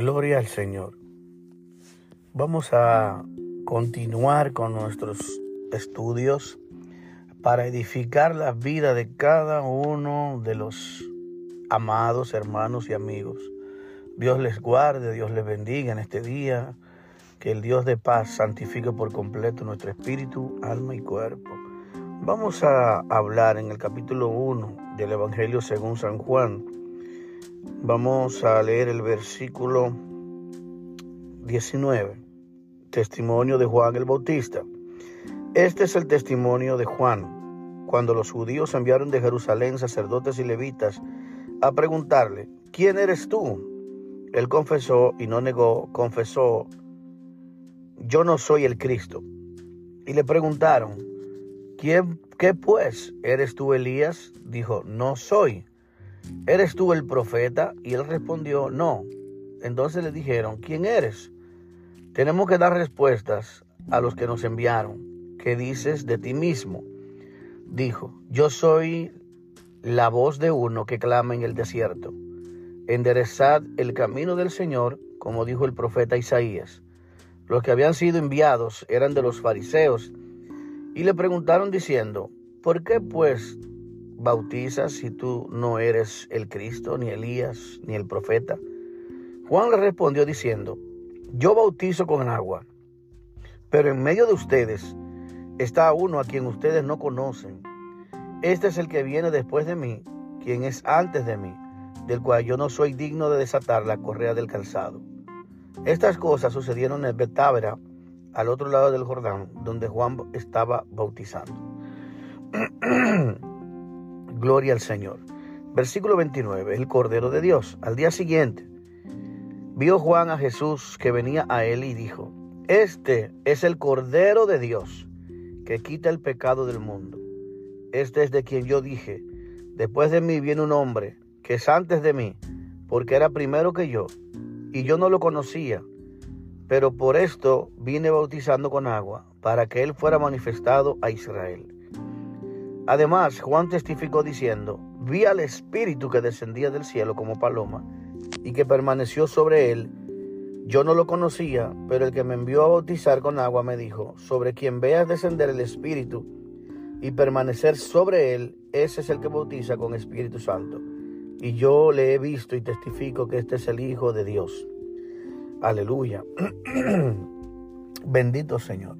Gloria al Señor. Vamos a continuar con nuestros estudios para edificar la vida de cada uno de los amados hermanos y amigos. Dios les guarde, Dios les bendiga en este día. Que el Dios de paz santifique por completo nuestro espíritu, alma y cuerpo. Vamos a hablar en el capítulo 1 del Evangelio según San Juan. Vamos a leer el versículo 19. Testimonio de Juan el Bautista. Este es el testimonio de Juan, cuando los judíos enviaron de Jerusalén sacerdotes y levitas a preguntarle, ¿quién eres tú? Él confesó y no negó, confesó, yo no soy el Cristo. Y le preguntaron, ¿quién, qué pues? ¿Eres tú Elías? Dijo, no soy. ¿Eres tú el profeta? Y él respondió, no. Entonces le dijeron, ¿quién eres? Tenemos que dar respuestas a los que nos enviaron. ¿Qué dices de ti mismo? Dijo, yo soy la voz de uno que clama en el desierto. Enderezad el camino del Señor, como dijo el profeta Isaías. Los que habían sido enviados eran de los fariseos y le preguntaron diciendo, ¿por qué pues bautizas si tú no eres el Cristo, ni Elías, ni el profeta? Juan le respondió diciendo, yo bautizo con agua, pero en medio de ustedes está uno a quien ustedes no conocen. Este es el que viene después de mí, quien es antes de mí, del cual yo no soy digno de desatar la correa del calzado. Estas cosas sucedieron en Betábara, al otro lado del Jordán, donde Juan estaba bautizando. Gloria al Señor. Versículo 29, el Cordero de Dios. Al día siguiente, vio Juan a Jesús que venía a él y dijo, Este es el Cordero de Dios que quita el pecado del mundo. Este es de quien yo dije, después de mí viene un hombre que es antes de mí, porque era primero que yo, y yo no lo conocía, pero por esto vine bautizando con agua, para que él fuera manifestado a Israel. Además, Juan testificó diciendo, vi al Espíritu que descendía del cielo como paloma y que permaneció sobre él. Yo no lo conocía, pero el que me envió a bautizar con agua me dijo, sobre quien veas descender el Espíritu y permanecer sobre él, ese es el que bautiza con Espíritu Santo. Y yo le he visto y testifico que este es el Hijo de Dios. Aleluya. Bendito Señor.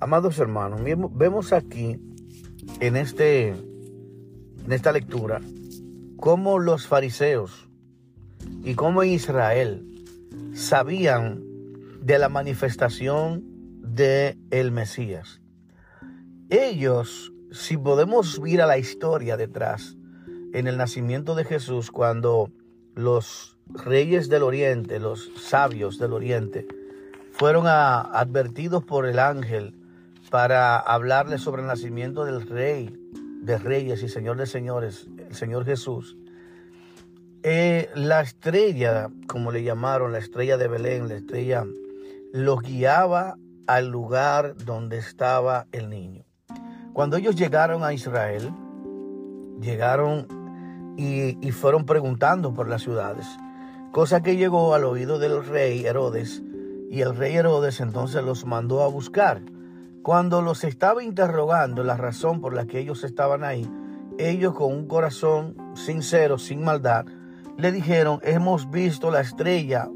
Amados hermanos, vemos aquí en, este, en esta lectura cómo los fariseos y cómo Israel sabían de la manifestación de el Mesías. Ellos, si podemos ir a la historia detrás, en el nacimiento de Jesús, cuando los reyes del oriente, los sabios del oriente, fueron advertidos por el ángel para hablarles sobre el nacimiento del rey de reyes y señor de señores, el Señor Jesús. Eh, la estrella, como le llamaron, la estrella de Belén, la estrella, los guiaba al lugar donde estaba el niño. Cuando ellos llegaron a Israel, llegaron y, y fueron preguntando por las ciudades, cosa que llegó al oído del rey Herodes, y el rey Herodes entonces los mandó a buscar. Cuando los estaba interrogando la razón por la que ellos estaban ahí, ellos con un corazón sincero, sin maldad, le dijeron, hemos visto la estrella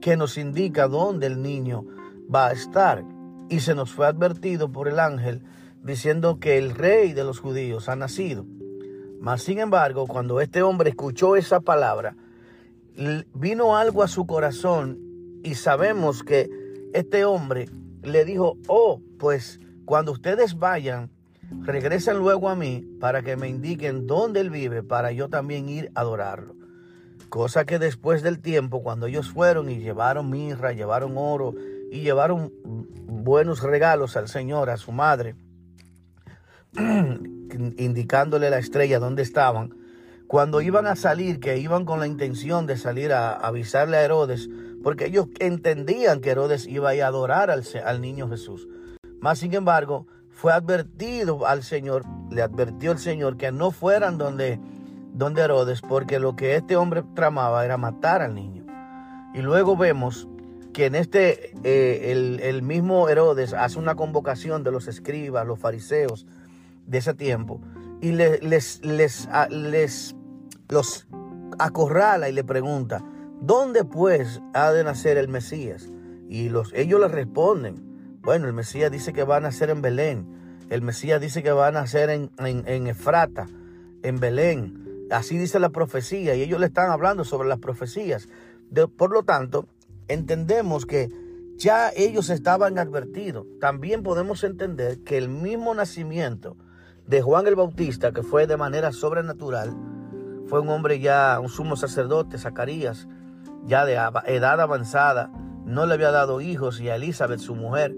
que nos indica dónde el niño va a estar. Y se nos fue advertido por el ángel diciendo que el rey de los judíos ha nacido. Mas sin embargo, cuando este hombre escuchó esa palabra, vino algo a su corazón y sabemos que este hombre le dijo, oh, pues cuando ustedes vayan, regresen luego a mí para que me indiquen dónde él vive, para yo también ir a adorarlo. Cosa que después del tiempo, cuando ellos fueron y llevaron mirra, llevaron oro y llevaron buenos regalos al Señor, a su madre, indicándole la estrella dónde estaban, cuando iban a salir, que iban con la intención de salir a avisarle a Herodes, porque ellos entendían que Herodes iba a adorar al, al niño Jesús. Más sin embargo, fue advertido al Señor, le advirtió el Señor que no fueran donde, donde Herodes, porque lo que este hombre tramaba era matar al niño. Y luego vemos que en este, eh, el, mismo Herodes hace una convocación de los escribas, los fariseos de ese tiempo, y les, les, les, les los acorrala y le pregunta, ¿dónde pues ha de nacer el Mesías? Y los, ellos le responden, bueno, el Mesías dice que va a nacer en Belén, el Mesías dice que va a nacer en, en, Efrata, en Belén, así dice la profecía, y ellos le están hablando sobre las profecías. por lo tanto, entendemos que ya ellos estaban advertidos. También podemos entender que el mismo nacimiento de Juan el Bautista, que fue de manera sobrenatural, fue un hombre ya, un sumo sacerdote, Zacarías, ya de edad avanzada, no le había dado hijos y a Elizabeth, su mujer.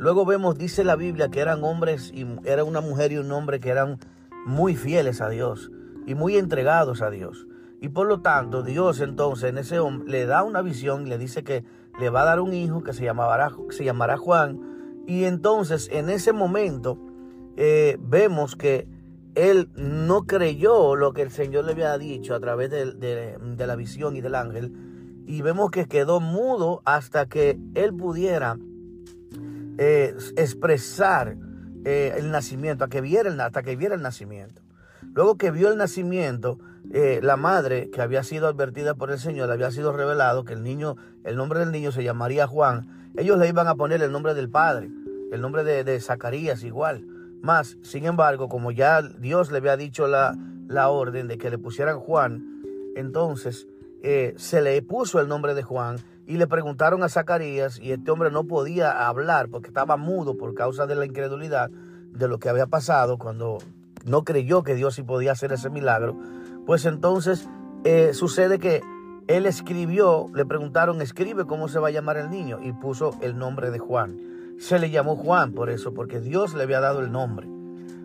Luego vemos, dice la Biblia, que eran hombres, y era una mujer y un hombre que eran muy fieles a Dios y muy entregados a Dios. Y por lo tanto, Dios entonces en ese hombre le da una visión, le dice que le va a dar un hijo que se llamará, se Juan. Y entonces en ese momento eh, vemos que él no creyó lo que el Señor le había dicho a través de, la visión y del ángel. Y vemos que quedó mudo hasta que él pudiera eh, expresar eh, el nacimiento, que viera hasta que viera el nacimiento. Luego que vio el nacimiento, eh, la madre que había sido advertida por el Señor, había sido revelado que el niño, el nombre del niño se llamaría Juan. Ellos le iban a poner el nombre del padre, el nombre de, de Zacarías igual. Más, sin embargo, como ya Dios le había dicho la, la orden de que le pusieran Juan, entonces se le puso el nombre de Juan y le preguntaron a Zacarías y este hombre no podía hablar porque estaba mudo por causa de la incredulidad de lo que había pasado cuando no creyó que Dios sí podía hacer ese milagro. Pues entonces eh, sucede que él escribió, le preguntaron, escribe cómo se va a llamar el niño y puso el nombre de Juan. Se le llamó Juan por eso, porque Dios le había dado el nombre.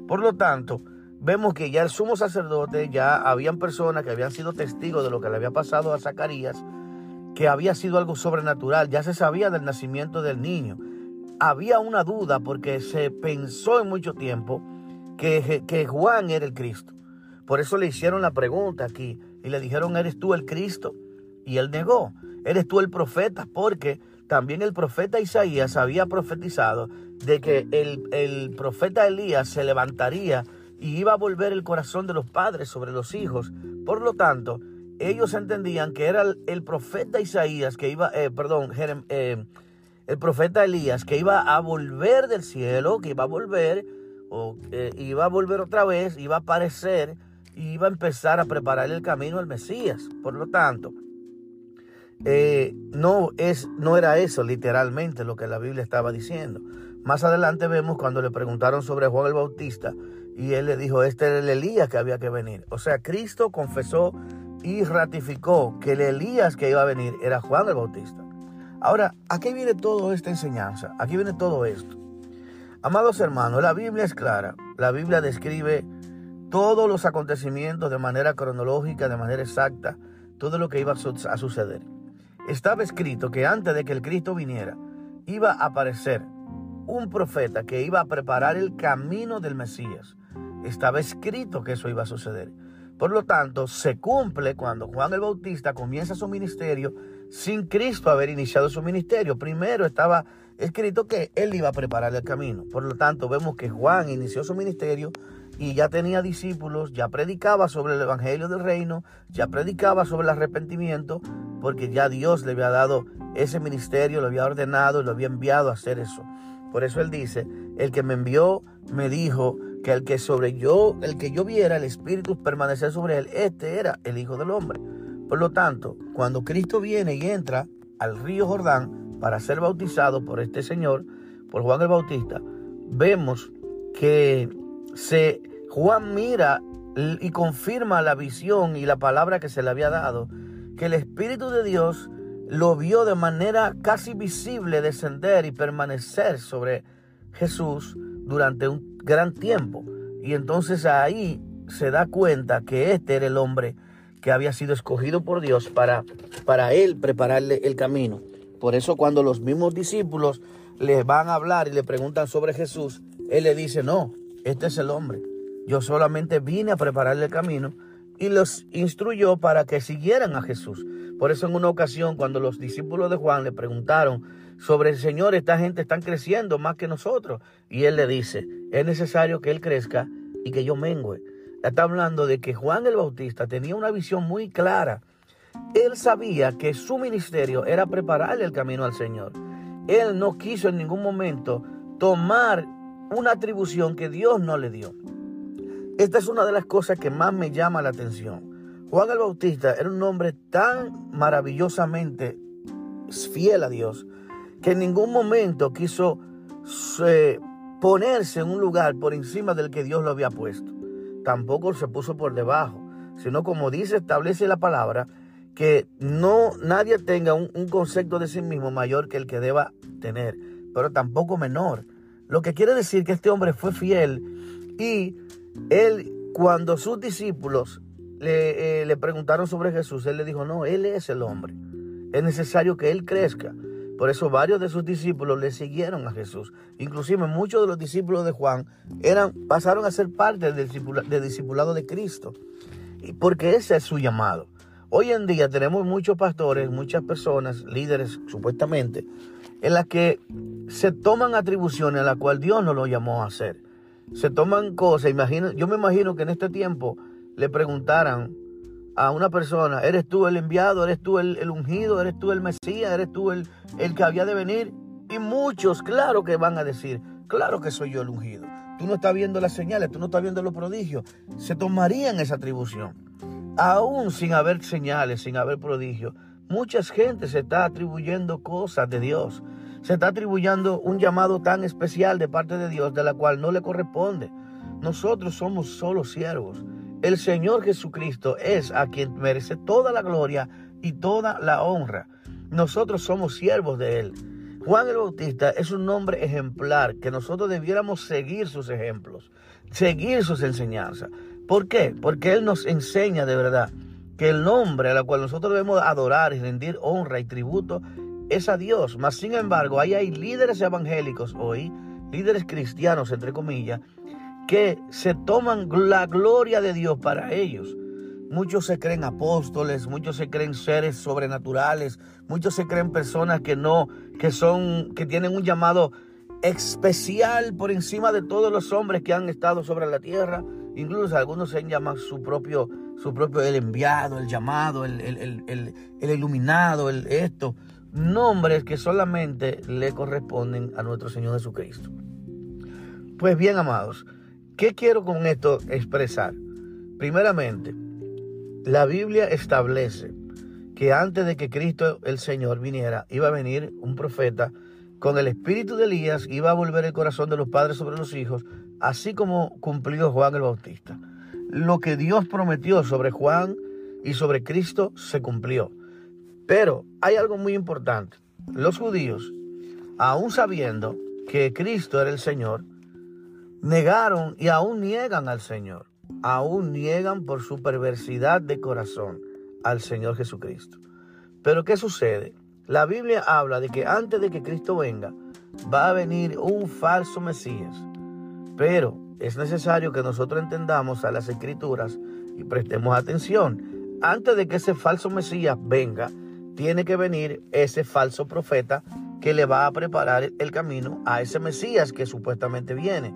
Por lo tanto, vemos que ya el sumo sacerdote, ya habían personas que habían sido testigos de lo que le había pasado a Zacarías, que había sido algo sobrenatural, ya se sabía del nacimiento del niño. Había una duda porque se pensó en mucho tiempo que, que Juan era el Cristo. Por eso le hicieron la pregunta aquí y le dijeron, ¿eres tú el Cristo? Y él negó, ¿eres tú el profeta? Porque también el profeta Isaías había profetizado de que el, profeta Elías se levantaría y iba a volver el corazón de los padres sobre los hijos. Por lo tanto, ellos entendían que era el, profeta Isaías que iba, eh, perdón, eh, el profeta Elías que iba a volver del cielo, que iba a volver, o eh, iba a volver otra vez, iba a aparecer y iba a empezar a preparar el camino al Mesías. Por lo tanto, eh, no, es, no era eso literalmente lo que la Biblia estaba diciendo. Más adelante vemos cuando le preguntaron sobre Juan el Bautista y él le dijo, este era el Elías que había que venir. O sea, Cristo confesó y ratificó que el Elías que iba a venir era Juan el Bautista. Ahora, aquí viene toda esta enseñanza, aquí viene todo esto. Amados hermanos, la Biblia es clara, la Biblia describe todos los acontecimientos de manera cronológica, de manera exacta, todo lo que iba a suceder estaba escrito que antes de que el Cristo viniera, iba a aparecer un profeta que iba a preparar el camino del Mesías. Estaba escrito que eso iba a suceder. Por lo tanto, se cumple cuando Juan el Bautista comienza su ministerio sin Cristo haber iniciado su ministerio. Primero estaba escrito que él iba a preparar el camino. Por lo tanto, vemos que Juan inició su ministerio y ya tenía discípulos, ya predicaba sobre el Evangelio del Reino, ya predicaba sobre el arrepentimiento, porque ya Dios le había dado ese ministerio, lo había ordenado lo había enviado a hacer eso. Por eso él dice, el que me envió me dijo que el que sobre yo, el que yo viera el Espíritu permanecer sobre él, este era el Hijo del Hombre. Por lo tanto, cuando Cristo viene y entra al río Jordán para ser bautizado por este Señor, por Juan el Bautista, vemos que se, Juan mira y confirma la visión y la palabra que se le había dado que el Espíritu de Dios lo vio de manera casi visible descender y permanecer sobre Jesús durante un gran tiempo. Y entonces ahí se da cuenta que este era el hombre que había sido escogido por Dios para, para él prepararle el camino. Por eso cuando los mismos discípulos les van a hablar y le preguntan sobre Jesús, él le dice, no, este es el hombre. Yo solamente vine a prepararle el camino y los instruyó para que siguieran a Jesús. Por eso en una ocasión cuando los discípulos de Juan le preguntaron sobre el Señor, esta gente están creciendo más que nosotros. Y él le dice, es necesario que él crezca y que yo mengüe. Está hablando de que Juan el Bautista tenía una visión muy clara. Él sabía que su ministerio era prepararle el camino al Señor. Él no quiso en ningún momento tomar una atribución que Dios no le dio. Esta es una de las cosas que más me llama la atención. Juan el Bautista era un hombre tan maravillosamente fiel a Dios que en ningún momento quiso ponerse en un lugar por encima del que Dios lo había puesto. Tampoco se puso por debajo, sino como dice, establece la palabra, que no nadie tenga un, un concepto de sí mismo mayor que el que deba tener, pero tampoco menor. Lo que quiere decir que este hombre fue fiel y él, cuando sus discípulos le, eh, le, preguntaron sobre Jesús, él le dijo, no, él es el hombre. Es necesario que él crezca. Por eso varios de sus discípulos le siguieron a Jesús. Inclusive muchos de los discípulos de Juan eran, pasaron a ser parte del, discipulado de Cristo. Porque ese es su llamado. Hoy en día tenemos muchos pastores, muchas personas, líderes supuestamente, en las que se toman atribuciones a las cuales Dios no lo llamó a hacer. Se toman cosas, imagino, yo me imagino que en este tiempo le preguntaran a una persona, ¿eres tú el enviado? ¿Eres tú el, ungido? ¿Eres tú el Mesías? ¿Eres tú el, el que había de venir? Y muchos, claro que van a decir, claro que soy yo el ungido. Tú no estás viendo las señales, tú no estás viendo los prodigios. Se tomarían esa atribución. Aún sin haber señales, sin haber prodigios, Mucha gente se está atribuyendo cosas de Dios. Se está atribuyendo un llamado tan especial de parte de Dios de la cual no le corresponde. Nosotros somos solo siervos. El Señor Jesucristo es a quien merece toda la gloria y toda la honra. Nosotros somos siervos de Él. Juan el Bautista es un nombre ejemplar que nosotros debiéramos seguir sus ejemplos, seguir sus enseñanzas. ¿Por qué? Porque Él nos enseña de verdad que el nombre a la cual nosotros debemos adorar y rendir honra y tributo es a Dios. Mas, sin embargo, ahí hay líderes evangélicos hoy, líderes cristianos, entre comillas, que se toman la gloria de Dios para ellos. Muchos se creen apóstoles, muchos se creen seres sobrenaturales, muchos se creen personas que no, que son, que tienen un llamado especial por encima de todos los hombres que han estado sobre la tierra. Incluso algunos se llaman su propio su propio, el enviado, el llamado, el, el, iluminado, el esto. Nombres que solamente le corresponden a nuestro Señor Jesucristo. Pues bien, amados, ¿qué quiero con esto expresar? Primeramente, la Biblia establece que antes de que Cristo el Señor viniera, iba a venir un profeta con el espíritu de Elías, iba a volver el corazón de los padres sobre los hijos, así como cumplió Juan el Bautista lo que Dios prometió sobre Juan y sobre Cristo se cumplió. Pero hay algo muy importante. Los judíos, aún sabiendo que Cristo era el Señor, negaron y aún niegan al Señor. Aún niegan por su perversidad de corazón al Señor Jesucristo. Pero ¿qué sucede? La Biblia habla de que antes de que Cristo venga, va a venir un falso Mesías. Pero es necesario que nosotros entendamos a las escrituras y prestemos atención. Antes de que ese falso Mesías venga, tiene que venir ese falso profeta que le va a preparar el camino a ese Mesías que supuestamente viene,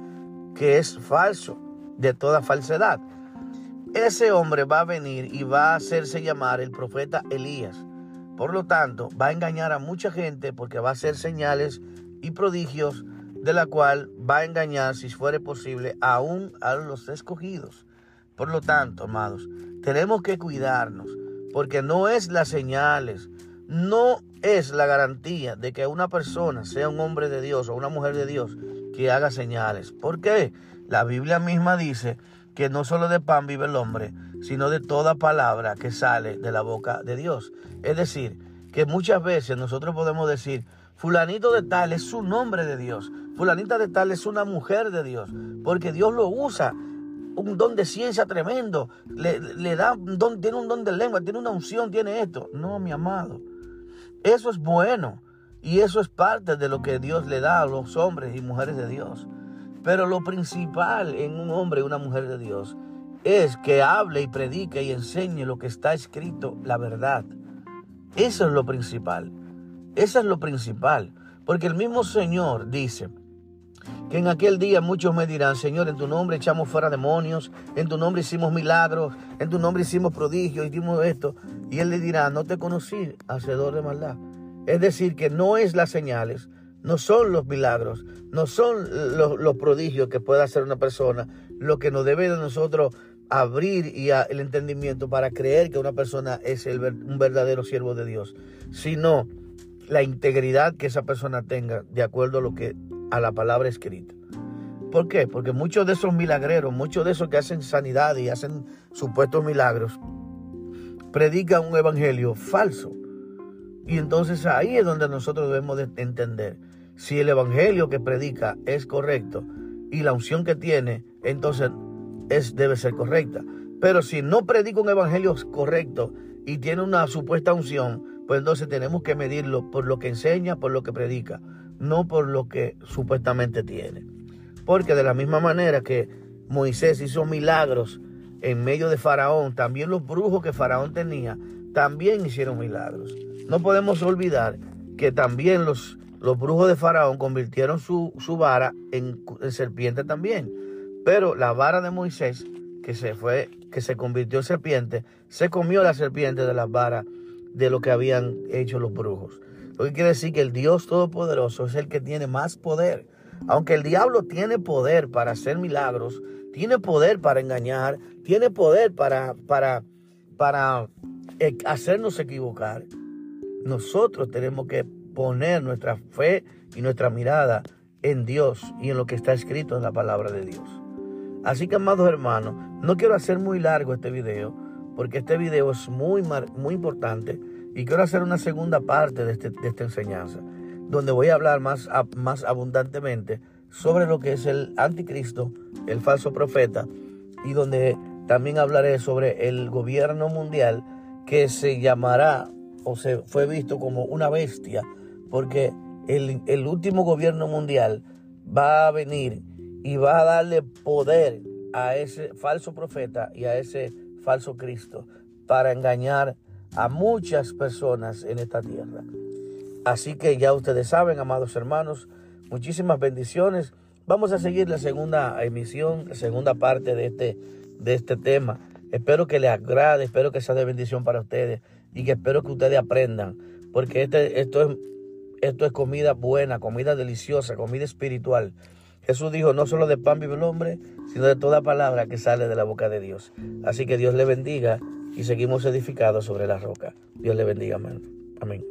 que es falso, de toda falsedad. Ese hombre va a venir y va a hacerse llamar el profeta Elías. Por lo tanto, va a engañar a mucha gente porque va a hacer señales y prodigios de la cual va a engañar, si fuere posible, aún a los escogidos. Por lo tanto, amados, tenemos que cuidarnos, porque no es las señales, no es la garantía de que una persona sea un hombre de Dios o una mujer de Dios que haga señales. ¿Por qué? La Biblia misma dice que no solo de pan vive el hombre, sino de toda palabra que sale de la boca de Dios. Es decir, que muchas veces nosotros podemos decir, fulanito de tal es su nombre de Dios, fulanita de tal es una mujer de Dios, porque Dios lo usa. Un don de ciencia tremendo, le, da un don, tiene un don de lengua, tiene una unción, tiene esto. No, mi amado, eso es bueno y eso es parte de lo que Dios le da a los hombres y mujeres de Dios. Pero lo principal en un hombre y una mujer de Dios es que hable y predique y enseñe lo que está escrito, la verdad. Eso es lo principal. Eso es lo principal. Porque el mismo Señor dice que en aquel día muchos me dirán, Señor, en tu nombre echamos fuera demonios, en tu nombre hicimos milagros, en tu nombre hicimos prodigios, hicimos esto. Y Él le dirá, no te conocí, hacedor de maldad. Es decir, que no es las señales, no son los milagros, no son los, prodigios que pueda hacer una persona, lo que nos debe de nosotros abrir y el entendimiento para creer que una persona es un verdadero siervo de Dios, sino la integridad que esa persona tenga de acuerdo a lo que a la palabra escrita. ¿Por qué? Porque muchos de esos milagreros, muchos de esos que hacen sanidad y hacen supuestos milagros, predican un evangelio falso. Y entonces ahí es donde nosotros debemos de entender si el evangelio que predica es correcto y la unción que tiene, entonces es, debe ser correcta. Pero si no predica un evangelio correcto y tiene una supuesta unción, pues entonces tenemos que medirlo por lo que enseña, por lo que predica, no por lo que supuestamente tiene. Porque de la misma manera que Moisés hizo milagros en medio de Faraón, también los brujos que Faraón tenía, también hicieron milagros. No podemos olvidar que también los los brujos de Faraón convirtieron su, vara en, serpiente también. Pero la vara de Moisés, que se fue, que se convirtió en serpiente, se comió la serpiente de las varas de lo que habían hecho los brujos. Lo que quiere decir que el Dios Todopoderoso es el que tiene más poder. Aunque el diablo tiene poder para hacer milagros, tiene poder para engañar, tiene poder para, para, para eh, hacernos equivocar, nosotros tenemos que poner nuestra fe y nuestra mirada en Dios y en lo que está escrito en la palabra de Dios. Así que, amados hermanos, no quiero hacer muy largo este video, porque este video es muy, muy importante y quiero hacer una segunda parte de, este, de esta enseñanza, donde voy a hablar más, más abundantemente sobre lo que es el anticristo, el falso profeta, y donde también hablaré sobre el gobierno mundial que se llamará o se fue visto como una bestia porque el, último gobierno mundial va a venir y va a darle poder a ese falso profeta y a ese falso Cristo para engañar a muchas personas en esta tierra. Así que ya ustedes saben, amados hermanos, muchísimas bendiciones. Vamos a seguir la segunda emisión, la segunda parte de este, de este tema. Espero que les agrade, espero que sea de bendición para ustedes y que espero que ustedes aprendan, porque este, esto, es, esto es comida buena, comida deliciosa, comida espiritual. Jesús dijo, no solo de pan vive el hombre, sino de toda palabra que sale de la boca de Dios. Así que Dios le bendiga y seguimos edificados sobre la roca. Dios le bendiga, amén. amén.